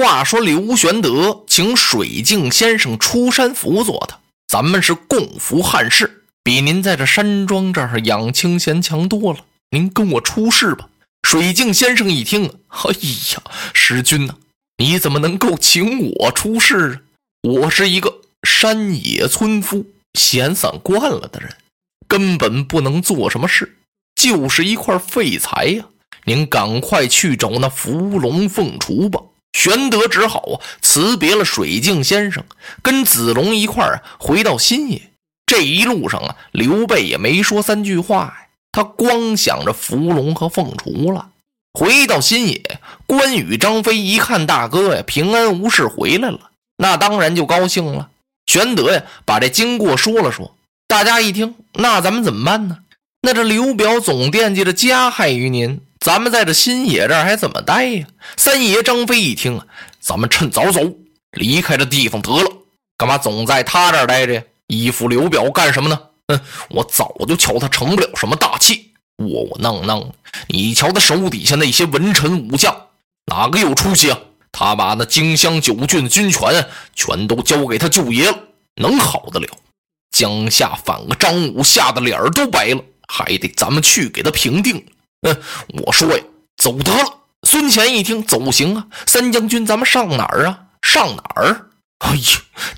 话说刘玄德请水镜先生出山辅佐他，咱们是共扶汉室，比您在这山庄这儿养清闲强多了。您跟我出事吧。水镜先生一听，哎呀，师君呐，你怎么能够请我出事啊？我是一个山野村夫，闲散惯了的人，根本不能做什么事，就是一块废材呀。您赶快去找那伏龙凤雏吧。玄德只好啊辞别了水镜先生，跟子龙一块儿回到新野。这一路上啊，刘备也没说三句话呀，他光想着伏龙和凤雏了。回到新野，关羽、张飞一看大哥呀平安无事回来了，那当然就高兴了。玄德呀把这经过说了说，大家一听，那咱们怎么办呢？那这刘表总惦记着加害于您。咱们在这新野这儿还怎么待呀？三爷张飞一听啊，咱们趁早走，离开这地方得了。干嘛总在他这儿待着呀？依附刘表干什么呢？哼，我早就瞧他成不了什么大器，窝窝囊囊。你瞧他手底下那些文臣武将，哪个有出息啊？他把那荆襄九郡的军权全都交给他舅爷了，能好得了？江夏反个张武，吓得脸儿都白了，还得咱们去给他平定。嗯，我说呀，走得了。孙乾一听，走行啊。三将军，咱们上哪儿啊？上哪儿？哎呀，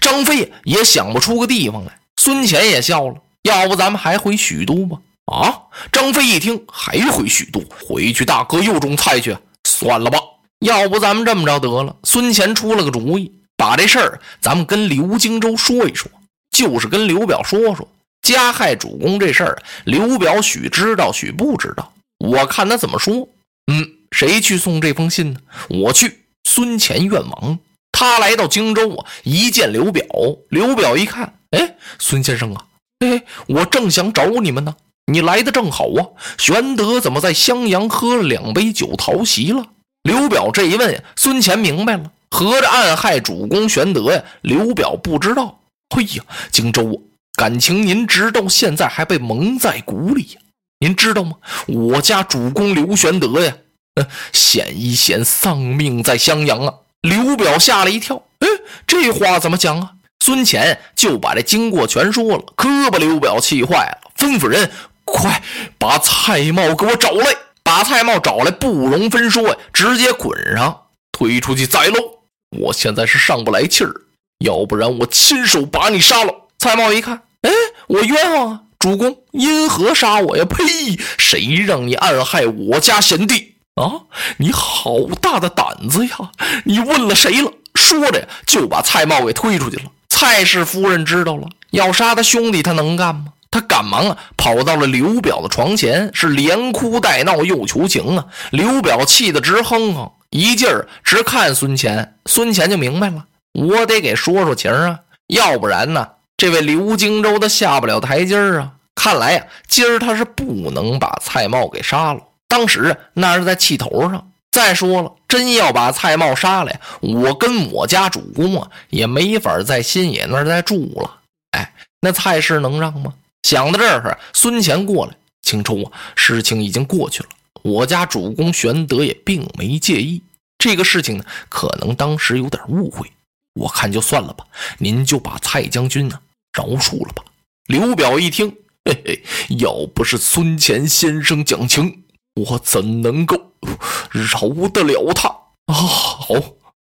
张飞也想不出个地方来。孙乾也笑了，要不咱们还回许都吧？啊！张飞一听，还回许都？回去大哥又种菜去？算了吧，要不咱们这么着得了。孙乾出了个主意，把这事儿咱们跟刘荆州说一说，就是跟刘表说说加害主公这事儿。刘表许知道，许不知道。我看他怎么说。嗯，谁去送这封信呢？我去。孙乾愿往。他来到荆州啊，一见刘表，刘表一看，哎，孙先生啊，哎，我正想找你们呢。你来的正好啊。玄德怎么在襄阳喝了两杯酒逃席了？刘表这一问，孙乾明白了，合着暗害主公玄德呀。刘表不知道。嘿呀，荆州啊，感情您直到现在还被蒙在鼓里呀。您知道吗？我家主公刘玄德呀，嗯，险一险丧命在襄阳啊！刘表吓了一跳，哎，这话怎么讲啊？孙乾就把这经过全说了，可把刘表气坏了，吩咐人快把蔡瑁给我找来，把蔡瑁找来，不容分说呀，直接捆上，推出去宰喽！我现在是上不来气儿，要不然我亲手把你杀了。蔡瑁一看，哎，我冤枉啊！主公因何杀我呀？呸！谁让你暗害我家贤弟啊？你好大的胆子呀！你问了谁了？说着，就把蔡瑁给推出去了。蔡氏夫人知道了，要杀他兄弟，他能干吗？他赶忙啊，跑到了刘表的床前，是连哭带闹又求情啊。刘表气得直哼哼，一劲儿直看孙乾。孙乾就明白了，我得给说说情啊，要不然呢？这位刘荆州他下不了台阶儿啊！看来呀，今儿他是不能把蔡瑁给杀了。当时啊那是在气头上。再说了，真要把蔡瑁杀了呀，我跟我家主公啊，也没法在新野那儿再住了。哎，那蔡氏能让吗？想到这儿，孙乾过来，青州啊，事情已经过去了，我家主公玄德也并没介意这个事情呢，可能当时有点误会，我看就算了吧。您就把蔡将军呢。饶恕了吧！刘表一听，嘿嘿，要不是孙乾先生讲情，我怎能够饶得了他啊？好，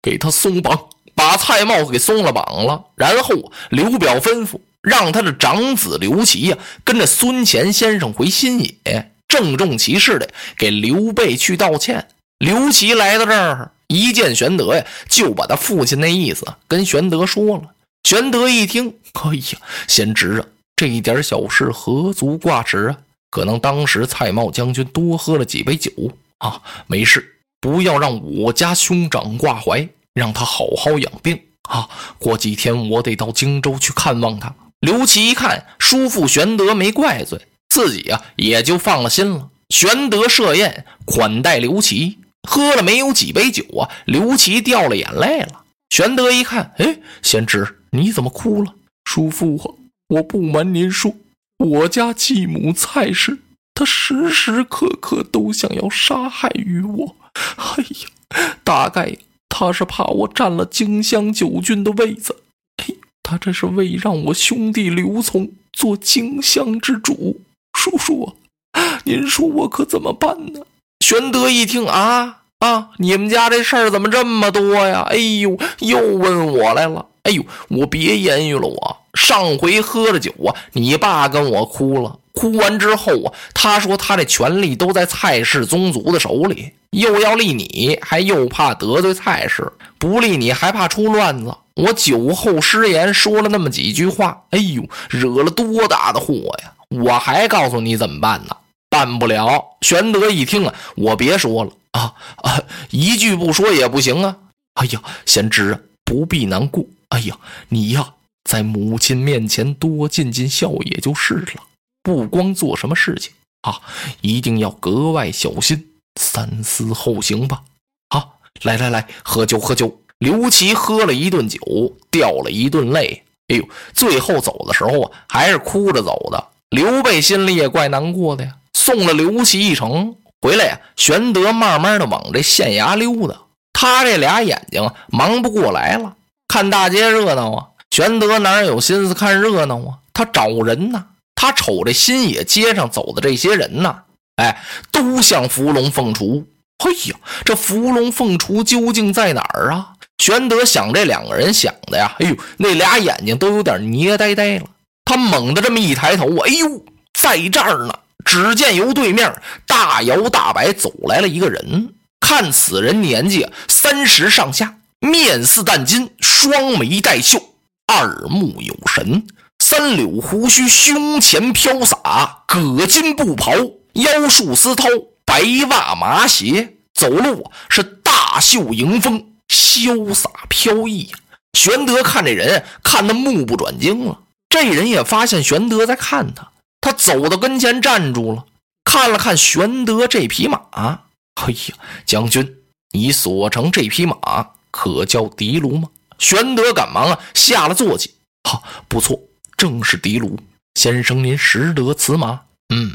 给他松绑，把蔡瑁给松了绑了。然后刘表吩咐，让他的长子刘琦呀，跟着孙乾先生回新野，郑重其事的给刘备去道歉。刘琦来到这儿，一见玄德呀，就把他父亲那意思跟玄德说了。玄德一听，哎呀，贤侄啊，这一点小事何足挂齿啊？可能当时蔡瑁将军多喝了几杯酒啊，没事，不要让我家兄长挂怀，让他好好养病啊。过几天我得到荆州去看望他。刘琦一看叔父玄德没怪罪，自己啊也就放了心了。玄德设宴款待刘琦，喝了没有几杯酒啊，刘琦掉了眼泪了。玄德一看，哎，贤侄。你怎么哭了，叔父啊？我不瞒您说，我家继母蔡氏，她时时刻刻都想要杀害于我。哎呀，大概她是怕我占了荆襄九郡的位子。哎，他这是为让我兄弟刘琮做荆襄之主。叔叔，您说我可怎么办呢？玄德一听啊啊，你们家这事儿怎么这么多呀？哎呦，又问我来了。哎呦，我别言语了，我上回喝了酒啊，你爸跟我哭了。哭完之后啊，他说他这权力都在蔡氏宗族的手里，又要立你，还又怕得罪蔡氏；不立你，还怕出乱子。我酒后失言，说了那么几句话，哎呦，惹了多大的祸呀！我还告诉你怎么办呢？办不了。玄德一听啊，我别说了啊啊，一句不说也不行啊！哎呀，贤侄啊，不必难过。哎呀，你呀，在母亲面前多尽尽孝也就是了。不光做什么事情啊，一定要格外小心，三思后行吧。好，来来来，喝酒喝酒。刘琦喝了一顿酒，掉了一顿泪。哎呦，最后走的时候啊，还是哭着走的。刘备心里也怪难过的呀。送了刘琦一程回来呀，玄德慢慢的往这县衙溜达。他这俩眼睛忙不过来了，看大街热闹啊。玄德哪有心思看热闹啊？他找人呢。他瞅这新野街上走的这些人呢，哎，都像伏龙凤雏。嘿呀，这伏龙凤雏究竟在哪儿啊？玄德想这两个人想的呀，哎呦，那俩眼睛都有点捏呆呆了。他猛地这么一抬头，哎呦，在这儿呢！只见由对面大摇大摆走来了一个人。看此人年纪三十上下，面似淡金，双眉带秀，二目有神。三绺胡须，胸前飘洒葛巾布袍，腰束丝绦，白袜麻鞋，走路是大袖迎风，潇洒飘逸。玄德看这人，看得目不转睛了。这人也发现玄德在看他，他走到跟前站住了，看了看玄德这匹马。哎呀，将军，你所乘这匹马可叫的卢吗？玄德赶忙啊下了坐骑，哈，不错。正是的卢先生，您识得此马？嗯，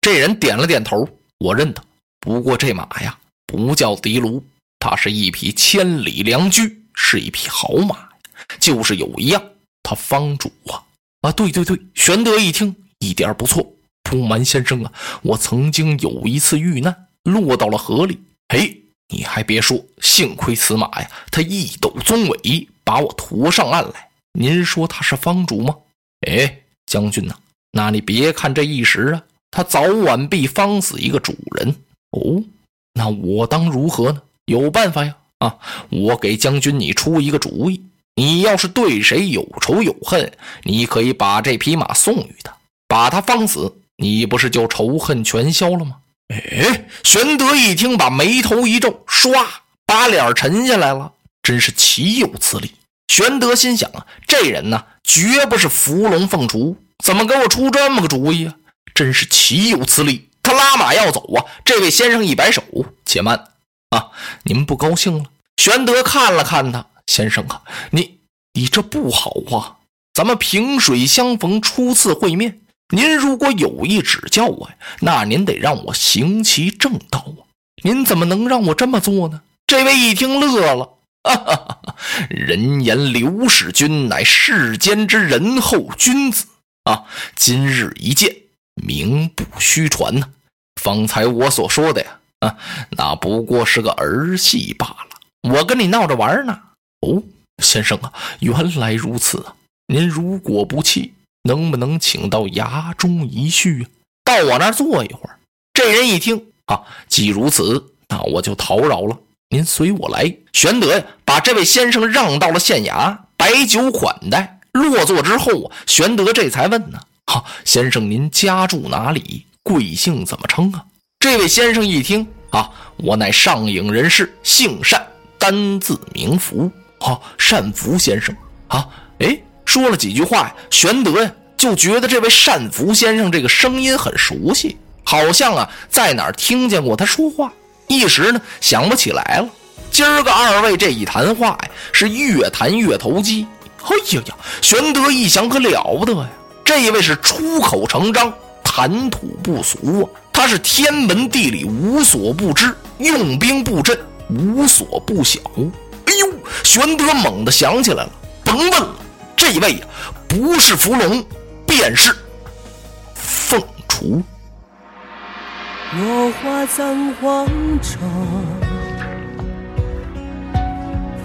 这人点了点头，我认得。不过这马呀，不叫的卢，它是一匹千里良驹，是一匹好马。就是有一样，他方主啊啊，对对对。玄德一听，一点不错。不瞒先生啊，我曾经有一次遇难，落到了河里。哎，你还别说，幸亏此马呀，它一抖鬃尾，把我驮上岸来。您说他是方主吗？哎，将军呐，那你别看这一时啊，他早晚必方死一个主人哦。那我当如何呢？有办法呀！啊，我给将军你出一个主意，你要是对谁有仇有恨，你可以把这匹马送与他，把他方死，你不是就仇恨全消了吗？哎，玄德一听，把眉头一皱，唰，把脸沉下来了，真是岂有此理！玄德心想啊，这人呢，绝不是伏龙凤雏，怎么给我出这么个主意啊？真是岂有此理！他拉马要走啊，这位先生一摆手，且慢啊，您不高兴了？玄德看了看他，先生啊，你你这不好啊！咱们萍水相逢，初次会面，您如果有意指教我呀，那您得让我行其正道啊！您怎么能让我这么做呢？这位一听乐了。哈哈哈！人言刘使君乃世间之仁厚君子啊！今日一见，名不虚传呐。方才我所说的呀，啊，那不过是个儿戏罢了。我跟你闹着玩呢。哦，先生啊，原来如此啊！您如果不弃，能不能请到衙中一叙啊？到我那儿坐一会儿。这人一听啊，既如此，那我就讨扰了。您随我来。玄德呀，把这位先生让到了县衙，摆酒款待。落座之后啊，玄德这才问呢：“哈，先生您家住哪里？贵姓怎么称啊？”这位先生一听啊，我乃上影人士，姓单，单字名福。哈，单福先生啊，哎，说了几句话，玄德呀就觉得这位单福先生这个声音很熟悉，好像啊在哪儿听见过他说话。一时呢想不起来了。今儿个二位这一谈话呀，是越谈越投机。哎呀呀，玄德一想可了不得呀！这位是出口成章，谈吐不俗啊。他是天文地理无所不知，用兵布阵无所不晓。哎呦玄德猛地想起来了，甭问了，这位呀，不是伏龙，便是凤雏。落花葬黄冢，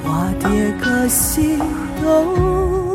花蝶各西东。